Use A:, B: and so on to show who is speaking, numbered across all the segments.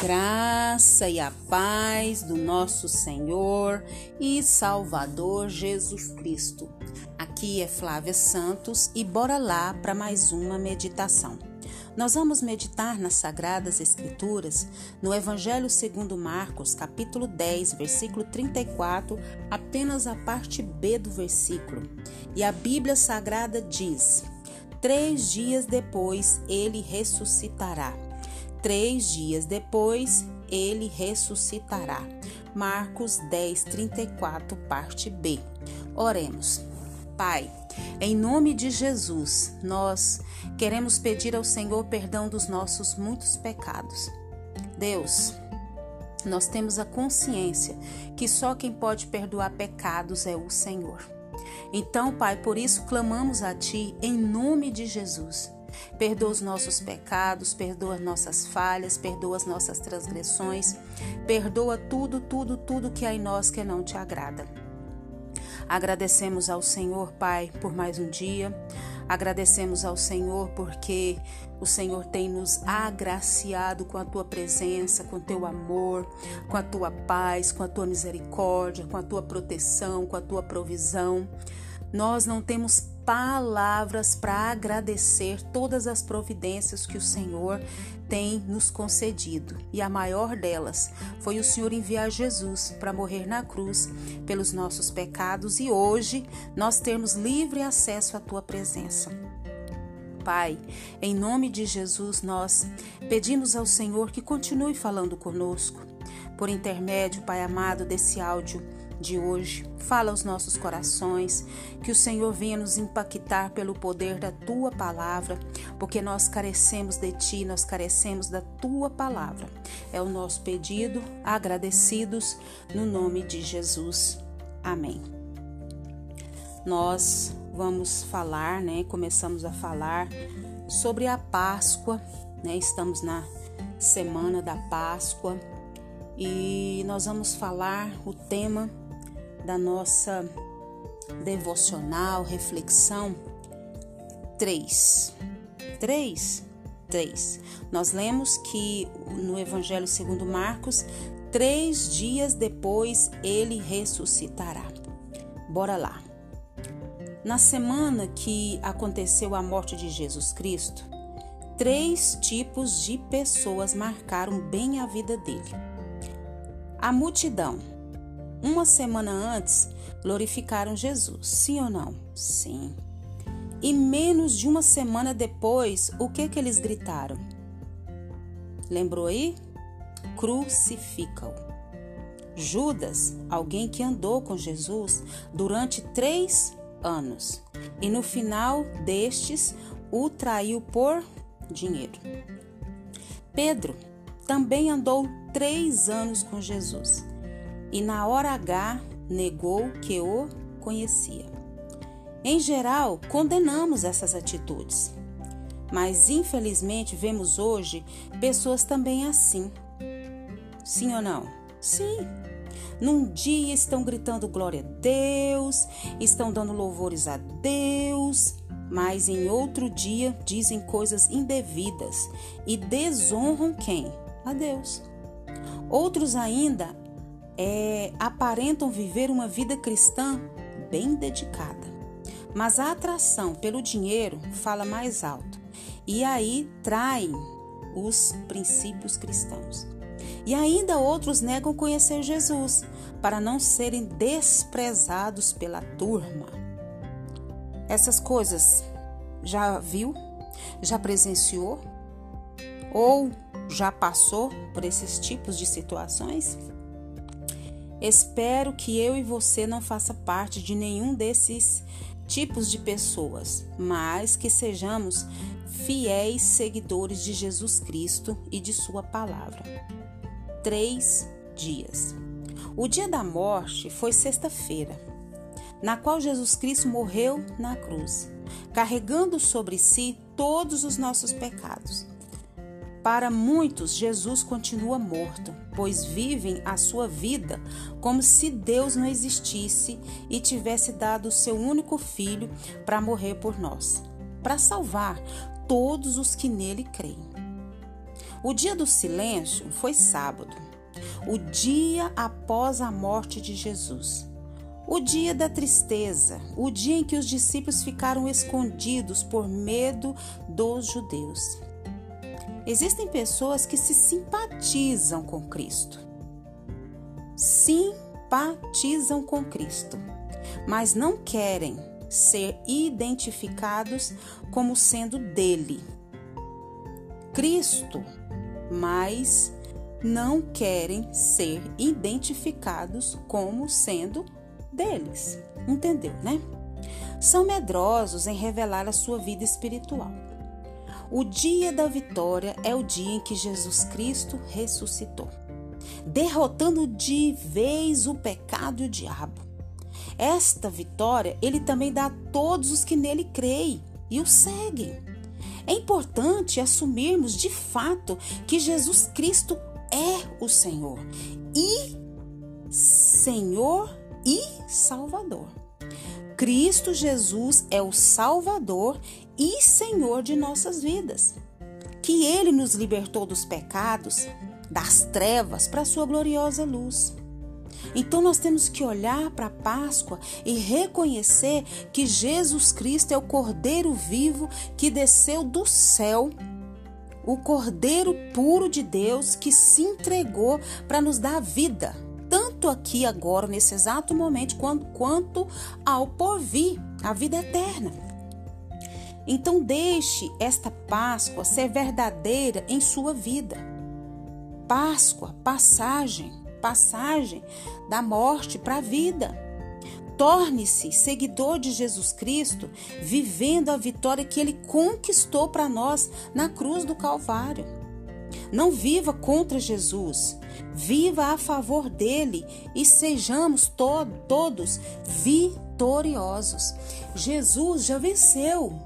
A: graça e a paz do nosso Senhor e Salvador Jesus Cristo. Aqui é Flávia Santos e bora lá para mais uma meditação. Nós vamos meditar nas Sagradas Escrituras no Evangelho segundo Marcos, capítulo 10, versículo 34, apenas a parte B do versículo. E a Bíblia Sagrada diz: Três dias depois ele ressuscitará. Três dias depois, ele ressuscitará. Marcos 10, 34, parte B. Oremos. Pai, em nome de Jesus, nós queremos pedir ao Senhor perdão dos nossos muitos pecados. Deus, nós temos a consciência que só quem pode perdoar pecados é o Senhor. Então, Pai, por isso clamamos a Ti em nome de Jesus Perdoa os nossos pecados, perdoa as nossas falhas, perdoa as nossas transgressões, perdoa tudo, tudo, tudo que há em nós que não te agrada. Agradecemos ao Senhor, Pai, por mais um dia. Agradecemos ao Senhor porque o Senhor tem nos agraciado com a tua presença, com o teu amor, com a tua paz, com a tua misericórdia, com a tua proteção, com a tua provisão. Nós não temos palavras para agradecer todas as providências que o Senhor tem nos concedido. E a maior delas foi o Senhor enviar Jesus para morrer na cruz pelos nossos pecados e hoje nós termos livre acesso à tua presença. Pai, em nome de Jesus, nós pedimos ao Senhor que continue falando conosco, por intermédio, Pai amado, desse áudio de hoje. Fala aos nossos corações, que o Senhor venha nos impactar pelo poder da tua palavra, porque nós carecemos de ti, nós carecemos da tua palavra. É o nosso pedido, agradecidos no nome de Jesus. Amém. Nós vamos falar, né? Começamos a falar sobre a Páscoa, né? Estamos na semana da Páscoa e nós vamos falar o tema da nossa devocional, reflexão 3. 3. 3. Nós lemos que no Evangelho segundo Marcos, três dias depois ele ressuscitará. Bora lá. Na semana que aconteceu a morte de Jesus Cristo, três tipos de pessoas marcaram bem a vida dele. A multidão, uma semana antes, glorificaram Jesus, sim ou não? Sim. E menos de uma semana depois, o que que eles gritaram? Lembrou aí? Crucificam. Judas, alguém que andou com Jesus durante três anos, e no final destes o traiu por dinheiro. Pedro também andou três anos com Jesus e na hora H negou que o conhecia. Em geral, condenamos essas atitudes, mas infelizmente vemos hoje pessoas também assim. Sim ou não? Sim. Num dia estão gritando glória a Deus, estão dando louvores a Deus, mas em outro dia dizem coisas indevidas e desonram quem? A Deus. Outros ainda é, aparentam viver uma vida cristã bem dedicada, mas a atração pelo dinheiro fala mais alto e aí traem os princípios cristãos. E ainda outros negam conhecer Jesus para não serem desprezados pela turma. Essas coisas já viu? Já presenciou? Ou já passou por esses tipos de situações? Espero que eu e você não faça parte de nenhum desses tipos de pessoas, mas que sejamos fiéis seguidores de Jesus Cristo e de Sua palavra. Três dias. O dia da morte foi sexta-feira, na qual Jesus Cristo morreu na cruz, carregando sobre si todos os nossos pecados. Para muitos, Jesus continua morto, pois vivem a sua vida como se Deus não existisse e tivesse dado o seu único filho para morrer por nós, para salvar todos os que nele creem. O dia do silêncio foi sábado, o dia após a morte de Jesus. O dia da tristeza, o dia em que os discípulos ficaram escondidos por medo dos judeus. Existem pessoas que se simpatizam com Cristo. Simpatizam com Cristo, mas não querem ser identificados como sendo dele. Cristo, mas não querem ser identificados como sendo deles. Entendeu, né? São medrosos em revelar a sua vida espiritual. O dia da vitória é o dia em que Jesus Cristo ressuscitou, derrotando de vez o pecado e o diabo. Esta vitória ele também dá a todos os que nele creem e o seguem. É importante assumirmos de fato que Jesus Cristo é o Senhor e Senhor e Salvador. Cristo Jesus é o Salvador e Senhor de nossas vidas. Que Ele nos libertou dos pecados, das trevas, para a Sua gloriosa luz. Então nós temos que olhar para a Páscoa e reconhecer que Jesus Cristo é o Cordeiro vivo que desceu do céu, o Cordeiro puro de Deus que se entregou para nos dar vida tanto aqui agora, nesse exato momento, quanto, quanto ao porvir, a vida eterna. Então deixe esta Páscoa ser verdadeira em sua vida. Páscoa, passagem, passagem da morte para a vida. Torne-se seguidor de Jesus Cristo, vivendo a vitória que ele conquistou para nós na cruz do Calvário. Não viva contra Jesus, viva a favor dele e sejamos to todos vitoriosos. Jesus já venceu.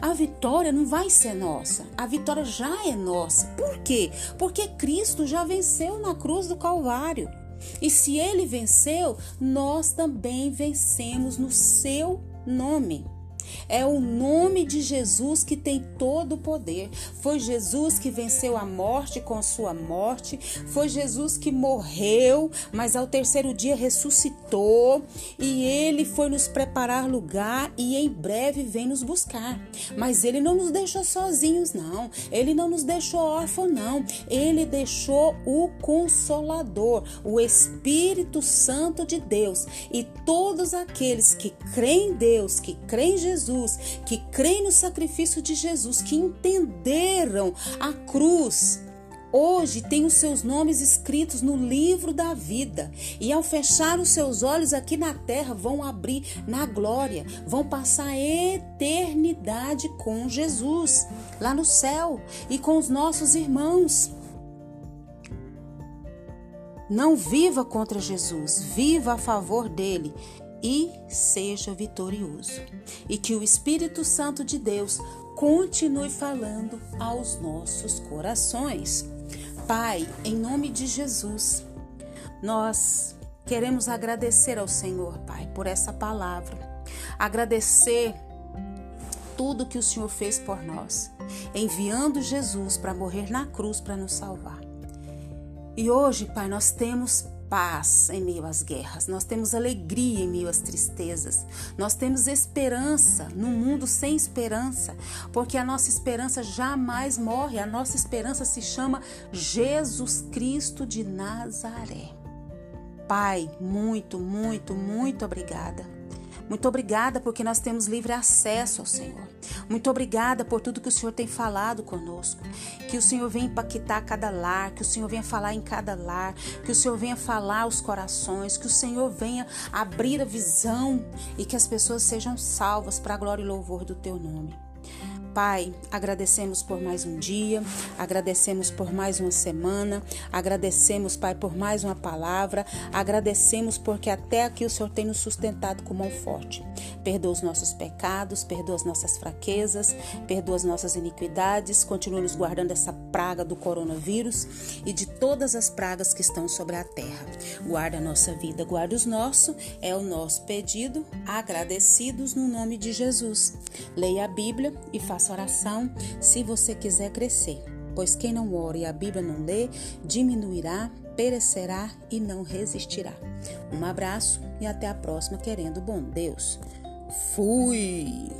A: A vitória não vai ser nossa, a vitória já é nossa. Por quê? Porque Cristo já venceu na cruz do Calvário. E se ele venceu, nós também vencemos no seu nome. É o nome de Jesus que tem todo o poder. Foi Jesus que venceu a morte com sua morte. Foi Jesus que morreu, mas ao terceiro dia ressuscitou. E ele foi nos preparar lugar e em breve vem nos buscar. Mas ele não nos deixou sozinhos, não. Ele não nos deixou órfãos, não. Ele deixou o Consolador, o Espírito Santo de Deus. E todos aqueles que creem em Deus, que creem em Jesus, Jesus, que creem no sacrifício de Jesus, que entenderam a cruz. Hoje tem os seus nomes escritos no livro da vida, e ao fechar os seus olhos aqui na terra, vão abrir na glória, vão passar a eternidade com Jesus, lá no céu e com os nossos irmãos. Não viva contra Jesus, viva a favor dele e seja vitorioso. E que o Espírito Santo de Deus continue falando aos nossos corações. Pai, em nome de Jesus, nós queremos agradecer ao Senhor, Pai, por essa palavra. Agradecer tudo que o Senhor fez por nós, enviando Jesus para morrer na cruz para nos salvar. E hoje, Pai, nós temos paz em meio às guerras, nós temos alegria em meio às tristezas, nós temos esperança no mundo sem esperança, porque a nossa esperança jamais morre, a nossa esperança se chama Jesus Cristo de Nazaré. Pai, muito, muito, muito obrigada muito obrigada porque nós temos livre acesso ao Senhor. Muito obrigada por tudo que o Senhor tem falado conosco. Que o Senhor venha impactar cada lar, que o Senhor venha falar em cada lar, que o Senhor venha falar os corações, que o Senhor venha abrir a visão e que as pessoas sejam salvas para a glória e louvor do teu nome. Pai, agradecemos por mais um dia, agradecemos por mais uma semana, agradecemos, Pai, por mais uma palavra, agradecemos porque até aqui o Senhor tem nos sustentado com mão forte. Perdoa os nossos pecados, perdoa as nossas fraquezas, perdoa as nossas iniquidades, continua nos guardando essa praga do coronavírus e de todas as pragas que estão sobre a terra. Guarda a nossa vida, guarda os nossos, é o nosso pedido, agradecidos no nome de Jesus. Leia a Bíblia e faça oração se você quiser crescer. pois quem não ora e a Bíblia não lê, diminuirá, perecerá e não resistirá. Um abraço e até a próxima, querendo bom Deus. Fui!